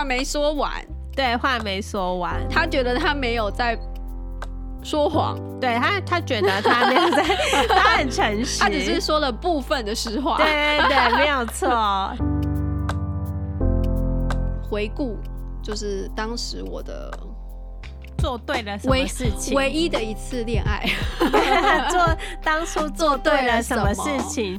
话没说完，对，话没说完，他觉得他没有在说谎，对他，他觉得他没有在，他很诚实，他只是说了部分的实话，对对对，没有错。回顾就是当时我的做对了什么事情，唯一的一次恋爱，做当初做对了什么事情。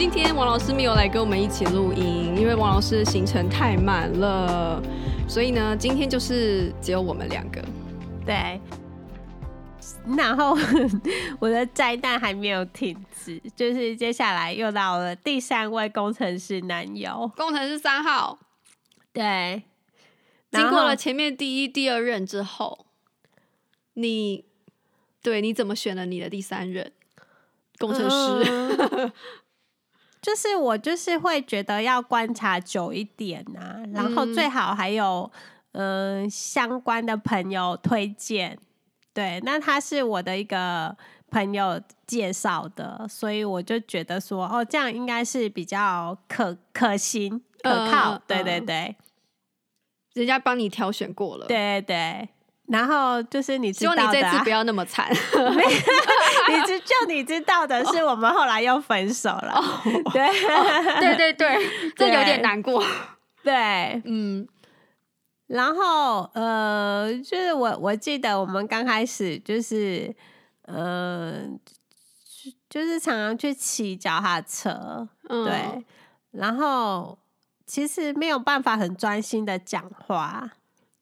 今天王老师没有来跟我们一起录音，因为王老师的行程太满了，所以呢，今天就是只有我们两个。对，然后我的灾难还没有停止，就是接下来又到了第三位工程师男友，工程师三号。对，经过了前面第一、第二任之后，你对你怎么选了你的第三任工程师？嗯 就是我就是会觉得要观察久一点啊，然后最好还有嗯、呃、相关的朋友推荐，对，那他是我的一个朋友介绍的，所以我就觉得说哦，这样应该是比较可可行可靠，呃、对对对，人家帮你挑选过了，对对。然后就是你知道的、啊，希望你这次不要那么惨。你知就你知道的是，我们后来又分手了。哦、对、哦、对对对，这有点难过。对，嗯。然后呃，就是我我记得我们刚开始就是呃，就是常常去骑脚踏车，嗯、对。然后其实没有办法很专心的讲话。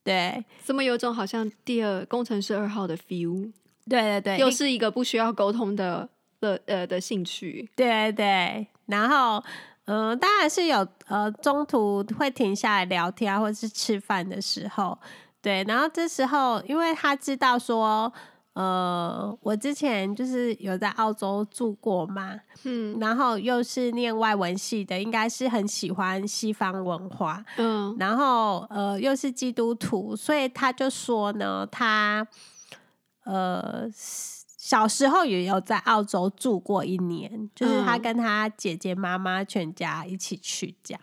对，怎么有种好像第二工程师二号的 feel？对对对，又是一个不需要沟通的的呃的兴趣。对对，然后嗯、呃，当然是有呃中途会停下来聊天啊，或者是吃饭的时候，对，然后这时候因为他知道说。呃，我之前就是有在澳洲住过嘛，嗯，然后又是念外文系的，应该是很喜欢西方文化，嗯，然后呃又是基督徒，所以他就说呢，他呃小时候也有在澳洲住过一年，就是他跟他姐姐妈妈全家一起去这样，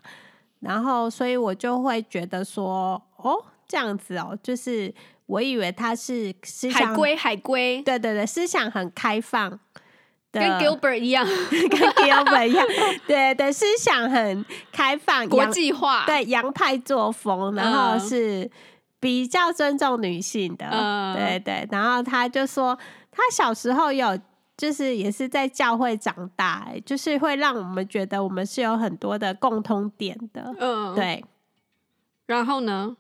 然后所以我就会觉得说，哦，这样子哦，就是。我以为他是思想海龟，海龟，对对对，思想很开放，跟 Gilbert 一样，跟 Gilbert 一样，对对，思想很开放，国际化，对洋派作风，然后是比较尊重女性的，嗯、对对。然后他就说，他小时候有，就是也是在教会长大，就是会让我们觉得我们是有很多的共通点的，嗯，对。然后呢？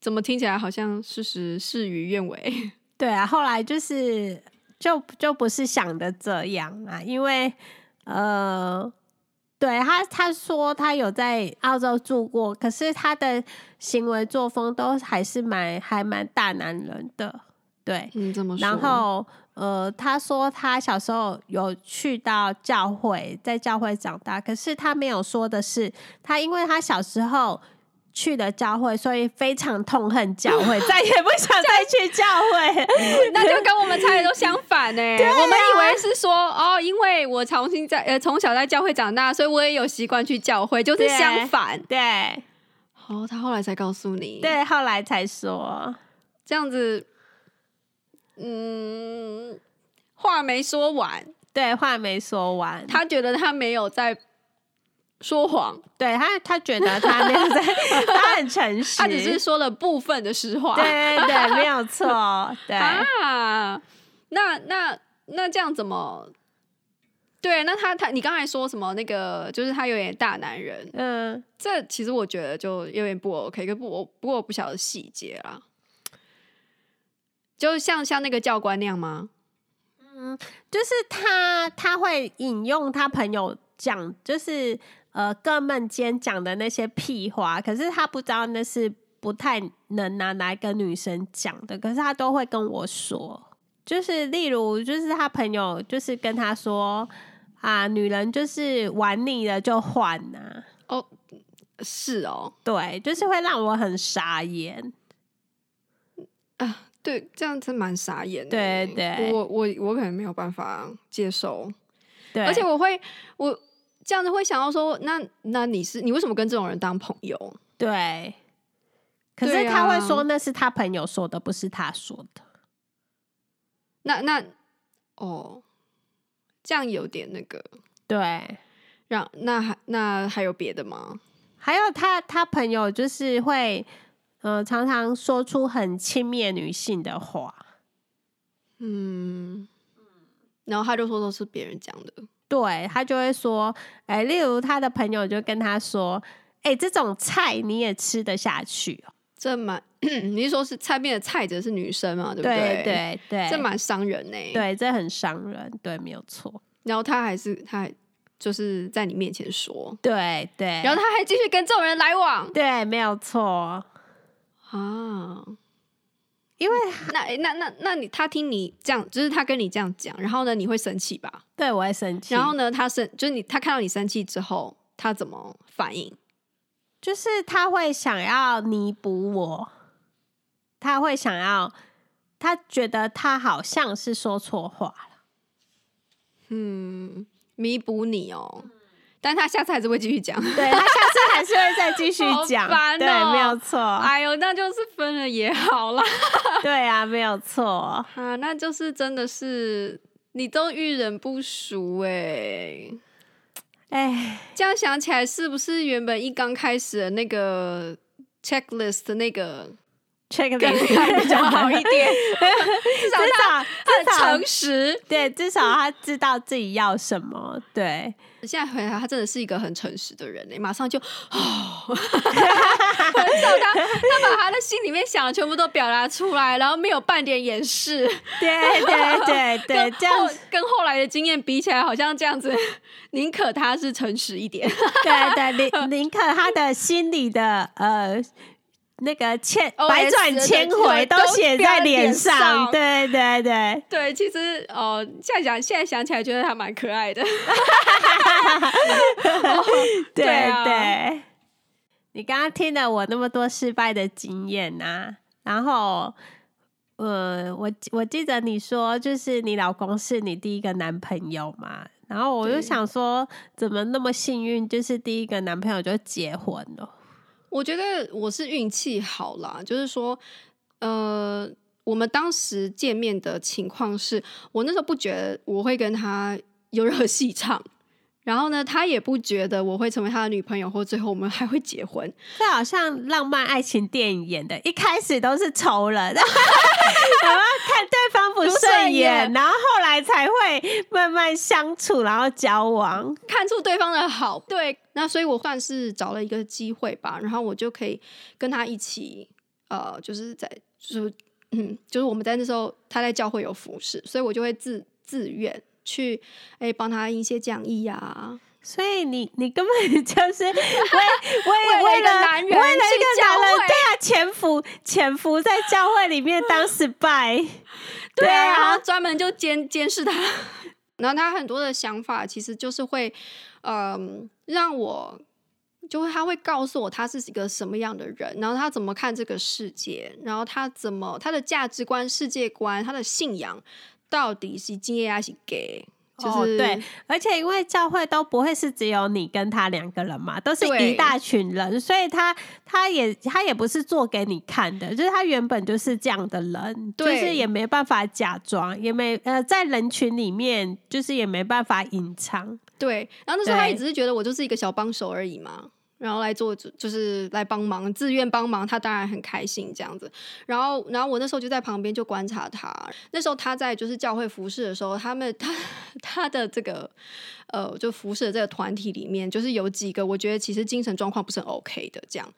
怎么听起来好像事实事与愿违？对啊，后来就是就就不是想的这样啊，因为呃，对他他说他有在澳洲住过，可是他的行为作风都还是蛮还蛮大男人的，对，嗯，这么说。然后呃，他说他小时候有去到教会，在教会长大，可是他没有说的是，他因为他小时候。去的教会，所以非常痛恨教会，再也不想再去教会。那就跟我们猜的都相反呢、欸。啊、我们以为是说哦，因为我重新在呃从小在教会长大，所以我也有习惯去教会，就是相反。对，好、哦，他后来才告诉你。对，后来才说这样子。嗯，话没说完。对，话没说完。他觉得他没有在。说谎，对他，他觉得他没有在，他很诚实，他只是说了部分的实话，对对对，没有错，对啊，那那那这样怎么？对，那他他，你刚才说什么？那个就是他有点大男人，嗯，这其实我觉得就有点不 OK，可不我不过我不晓得细节啦，就像像那个教官那样吗？嗯，就是他他会引用他朋友讲，就是。呃哥们间讲的那些屁话，可是他不知道那是不太能拿来跟女生讲的，可是他都会跟我说。就是例如，就是他朋友就是跟他说啊，女人就是玩腻了就换呐、啊。哦，是哦，对，就是会让我很傻眼。啊，对，这样子蛮傻眼的。对对，我我我可能没有办法接受。对，而且我会，我这样子会想到说，那那你是你为什么跟这种人当朋友？对。可是他会说那是他朋友说的，不是他说的。那那哦，这样有点那个，对，让那还那还有别的吗？还有他他朋友就是会，呃，常常说出很轻蔑女性的话，嗯，然后他就说都是别人讲的，对，他就会说，哎、欸，例如他的朋友就跟他说，哎、欸，这种菜你也吃得下去哦。这蛮，你是说是菜面的菜者是女生嘛？对不对？对对对，这蛮伤人呢。对，这很伤人，对，没有错。然后他还是他还就是在你面前说，对对，然后他还继续跟这种人来往，对，没有错啊。因为那那那那你他听你这样，就是他跟你这样讲，然后呢，你会生气吧？对，我会生气。然后呢，他生就是你，他看到你生气之后，他怎么反应？就是他会想要弥补我，他会想要，他觉得他好像是说错话了，嗯，弥补你哦，但他下次还是会继续讲，对，他下次还是会再继续 讲，对，没有错，哎呦，那就是分了也好啦，对啊，没有错。啊，那就是真的是你都遇人不淑哎。哎，这样想起来，是不是原本一刚开始的那个 checklist 的那个 checklist 比较好一点？至少他很诚实，对，至少他知道自己要什么。对，现在回来，他真的是一个很诚实的人，马上就哦，很少他，他把他的心里面想的全部都表达出来，然后没有半点掩饰。对对对对，这样跟后来的经验比起来，好像这样子。宁可他是诚实一点，对对，宁宁可他的心里的呃那个千百转千回都写在脸上，对对对对，其实哦，现在想现在想起来，觉得他蛮可爱的，对对。你刚刚听了我那么多失败的经验呐、啊，然后呃，我我记得你说，就是你老公是你第一个男朋友嘛？然后我就想说，怎么那么幸运，就是第一个男朋友就结婚了？我觉得我是运气好啦，就是说，呃，我们当时见面的情况是，我那时候不觉得我会跟他有任何戏唱。然后呢，他也不觉得我会成为他的女朋友，或最后我们还会结婚。这好像浪漫爱情电影演的，一开始都是仇人，然后看对方不顺眼，然后后来才会慢慢相处，然后交往，看出对方的好。对，那所以我算是找了一个机会吧，然后我就可以跟他一起，呃，就是在，就是，嗯，就是我们在那时候他在教会有服侍，所以我就会自自愿。去哎，帮他一些讲义呀、啊，所以你你根本就是为 为为，了男人，为了一个男人，对啊，潜伏潜伏在教会里面当 spy，对啊，然后专门就监监视他，然后他很多的想法其实就是会，嗯，让我就会他会告诉我他是一个什么样的人，然后他怎么看这个世界，然后他怎么他的价值观、世界观、他的信仰。到底是接还是给？就是、哦、对，而且因为教会都不会是只有你跟他两个人嘛，都是一大群人，所以他他也他也不是做给你看的，就是他原本就是这样的人，就是也没办法假装，也没呃在人群里面就是也没办法隐藏。对，然后那时候他也只是觉得我就是一个小帮手而已嘛。然后来做，就是来帮忙，自愿帮忙，他当然很开心这样子。然后，然后我那时候就在旁边就观察他。那时候他在就是教会服侍的时候，他们 他他的这个呃，就服侍的这个团体里面，就是有几个我觉得其实精神状况不是很 OK 的，这样，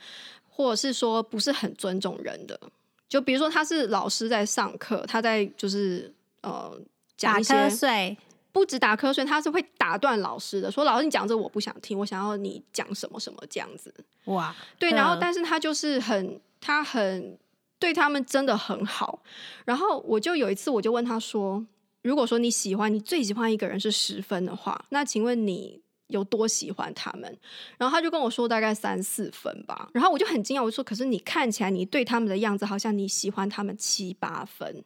或者是说不是很尊重人的。就比如说他是老师在上课，他在就是呃讲一些。不止打瞌睡，他是会打断老师的，说老师你讲这我不想听，我想要你讲什么什么这样子。哇，对，然后但是他就是很他很对他们真的很好。然后我就有一次我就问他说，如果说你喜欢你最喜欢一个人是十分的话，那请问你有多喜欢他们？然后他就跟我说大概三四分吧。然后我就很惊讶，我说可是你看起来你对他们的样子好像你喜欢他们七八分。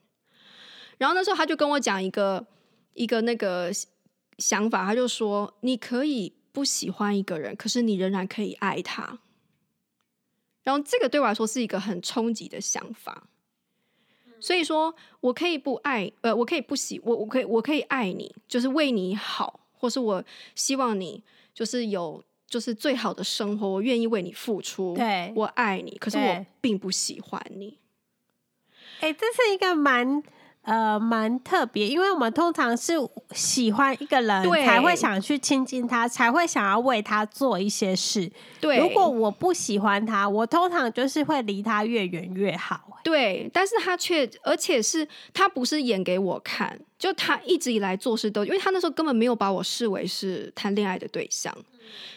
然后那时候他就跟我讲一个。一个那个想法，他就说：“你可以不喜欢一个人，可是你仍然可以爱他。”然后这个对我来说是一个很冲击的想法。所以说我可以不爱，呃，我可以不喜，我我可以我可以爱你，就是为你好，或是我希望你就是有就是最好的生活，我愿意为你付出。对，我爱你，可是我并不喜欢你。哎，这是一个蛮。呃，蛮特别，因为我们通常是喜欢一个人才会想去亲近他，才会想要为他做一些事。对，如果我不喜欢他，我通常就是会离他越远越好。对，但是他却，而且是他不是演给我看，就他一直以来做事都，因为他那时候根本没有把我视为是谈恋爱的对象，嗯，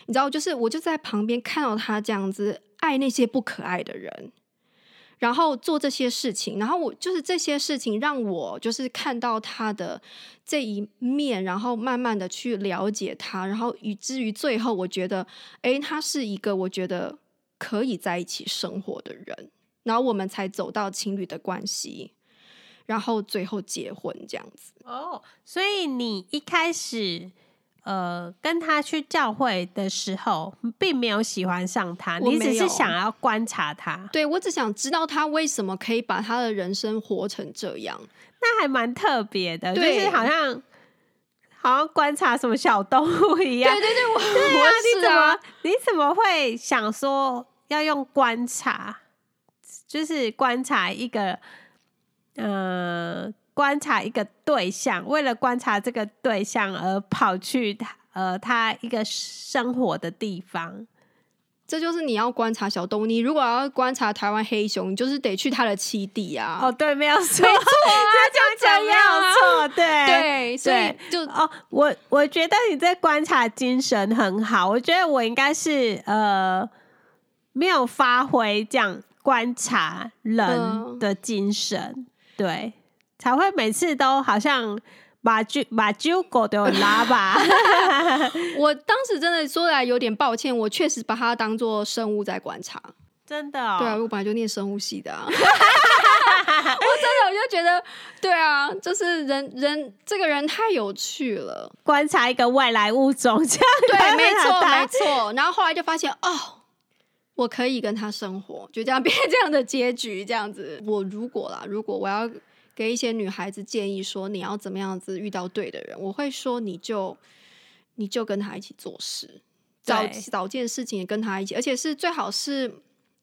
你知道，就是我就在旁边看到他这样子爱那些不可爱的人。然后做这些事情，然后我就是这些事情让我就是看到他的这一面，然后慢慢的去了解他，然后以至于最后我觉得，诶，他是一个我觉得可以在一起生活的人，然后我们才走到情侣的关系，然后最后结婚这样子。哦，所以你一开始。呃，跟他去教会的时候，并没有喜欢上他，你只是想要观察他。对，我只想知道他为什么可以把他的人生活成这样，那还蛮特别的，就是好像好像观察什么小动物一样。对对对，我 对啊，啊你怎么你怎么会想说要用观察，就是观察一个呃。观察一个对象，为了观察这个对象而跑去他呃他一个生活的地方，这就是你要观察小动物。你如果要观察台湾黑熊，你就是得去他的栖地啊。哦，对，没有错，没错啊，这样讲没有错，对对，所以就哦，我我觉得你这观察精神很好，我觉得我应该是呃没有发挥这样观察人的精神，嗯、对。才会每次都好像把揪把揪狗都拉吧。我当时真的说来有点抱歉，我确实把它当做生物在观察，真的、哦。对啊，我本来就念生物系的啊。我真的我就觉得，对啊，就是人人这个人太有趣了，观察一个外来物种这样。对，没错没错。然后后来就发现哦，我可以跟他生活，就这样变成这样的结局，这样子。我如果啦，如果我要。给一些女孩子建议说，你要怎么样子遇到对的人？我会说，你就你就跟他一起做事，找找件事情也跟他一起，而且是最好是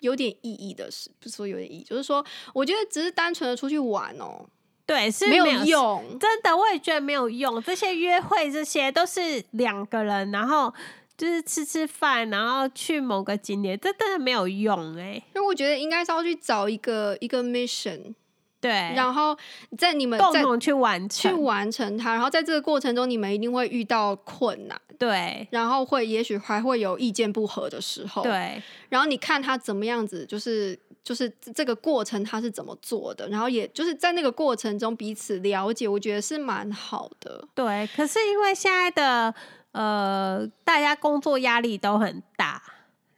有点意义的事，不是说有点意义，就是说，我觉得只是单纯的出去玩哦，对，是没有用，真的，我也觉得没有用。这些约会，这些都是两个人，然后就是吃吃饭，然后去某个景点，这真的没有用哎。因为我觉得应该是要去找一个一个 mission。对，然后在你们共同去完成去完成它，然后在这个过程中，你们一定会遇到困难，对，然后会也许还会有意见不合的时候，对，然后你看他怎么样子，就是就是这个过程他是怎么做的，然后也就是在那个过程中彼此了解，我觉得是蛮好的。对，可是因为现在的呃，大家工作压力都很大，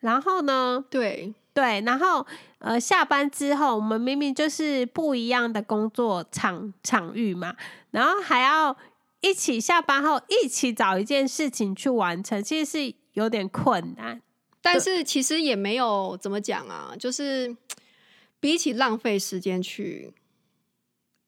然后呢，对。对，然后呃，下班之后，我们明明就是不一样的工作场场域嘛，然后还要一起下班后一起找一件事情去完成，其实是有点困难。但是其实也没有怎么讲啊，就是比起浪费时间去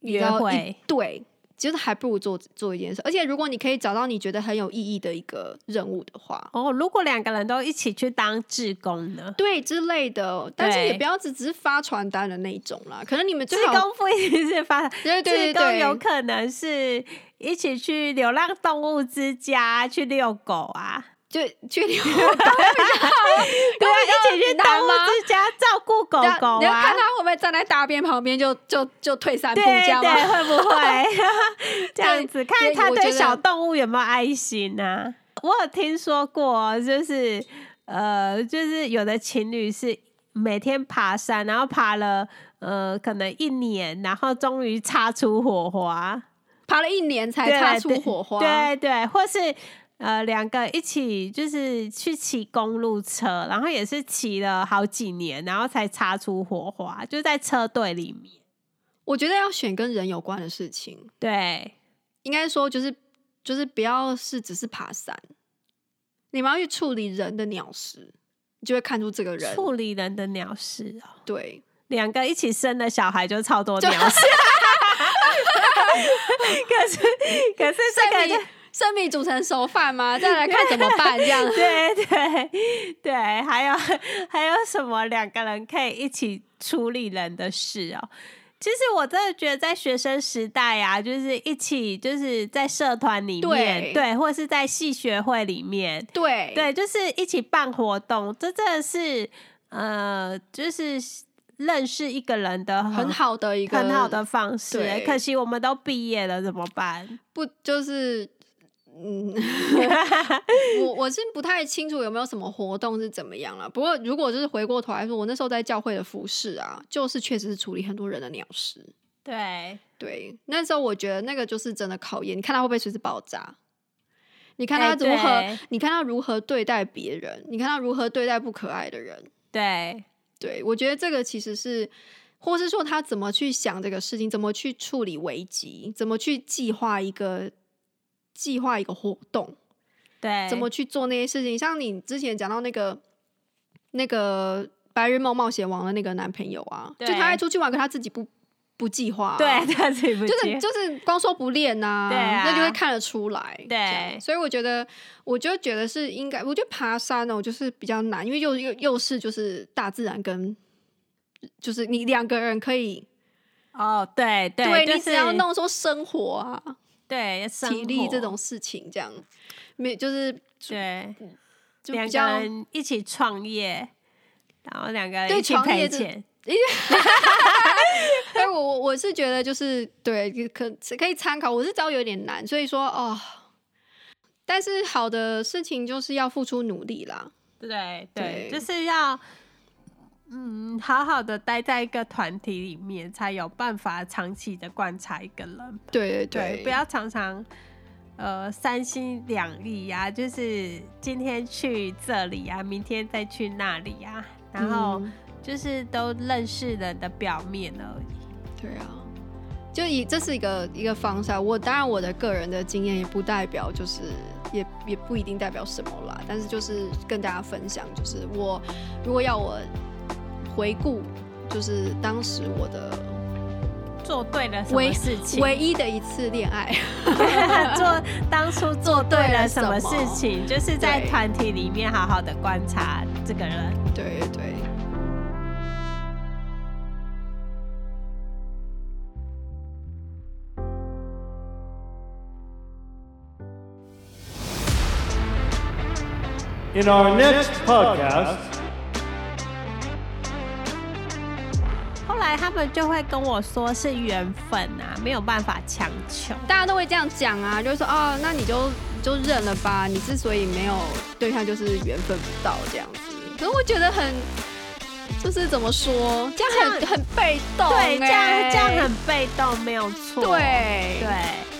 约会，对。其实还不如做做一件事，而且如果你可以找到你觉得很有意义的一个任务的话，哦，如果两个人都一起去当志工呢？对之类的，但是也不要只只是发传单的那种啦。可能你们志工不一定是发，对对对，有可能是一起去流浪动物之家去遛狗啊。就去遛狗比较好，对啊，一起去动物之家照顾狗狗你要看他会不会站在大便旁边就就就退三步，对这样对，会不会 这样子？看他对小动动物有没有爱心呢、啊？我有听说过，就是呃，就是有的情侣是每天爬山，然后爬了呃可能一年，然后终于擦出火花，爬了一年才擦出火花，对对，对，或是。呃，两个一起就是去骑公路车，然后也是骑了好几年，然后才擦出火花，就在车队里面。我觉得要选跟人有关的事情，对，应该说就是就是不要是只是爬山，你们要去处理人的鸟事，你就会看出这个人处理人的鸟事哦。对，两个一起生的小孩就超多鸟事，可是可是这个。生米煮成熟饭吗？再来看怎么办？这样 对对对，还有 还有什么两个人可以一起处理人的事哦？其实我真的觉得在学生时代啊，就是一起就是在社团里面，对，对，或者是在系学会里面，对对，就是一起办活动，这真的是呃，就是认识一个人的很，很好的一个很好的方式。可惜我们都毕业了，怎么办？不就是。嗯，我我是不太清楚有没有什么活动是怎么样了。不过如果就是回过头来说，我那时候在教会的服饰啊，就是确实是处理很多人的鸟事。对对，那时候我觉得那个就是真的考验，你看他会不会随时爆炸？你看他如何？欸、你看他如何对待别人？你看他如何对待不可爱的人？对对，我觉得这个其实是，或是说他怎么去想这个事情，怎么去处理危机，怎么去计划一个。计划一个活动，对，怎么去做那些事情？像你之前讲到那个那个白日梦冒险王的那个男朋友啊，就他爱出去玩，可他自己不不计划，对他自己不就是就是光说不练呐、啊，对啊，那就会看得出来。对，所以我觉得，我就觉得是应该，我觉得爬山呢，就是比较难，因为又又又是就是大自然跟就是你两个人可以哦，对对，对、就是、你只要弄说生活啊。对，体力这种事情，这样没就是对，就两个人一起创业，然后两个人一起赔钱。哎，我我我是觉得就是对，可可以参考。我是知道有点难，所以说哦，但是好的事情就是要付出努力啦。对对，对，就是要。嗯，好好的待在一个团体里面，才有办法长期的观察一个人。对对不要常常呃三心两意呀，就是今天去这里呀，明天再去那里呀，然后就是都认识人的表面而已。对啊，就以这是一个一个方向。我当然我的个人的经验也不代表，就是也也不一定代表什么啦。但是就是跟大家分享，就是我如果要我。回顾，就是当时我的做对了什么事情，唯一的一次恋爱，做当初做对了什么 事情，就是在团体里面好好的观察这个人。对对对。In our next podcast. 他们就会跟我说是缘分啊，没有办法强求。大家都会这样讲啊，就是说哦，那你就就认了吧。你之所以没有对象，就是缘分不到这样子。可是我觉得很，就是怎么说，这样很很被动，对，这样这样很被动，没有错。对对。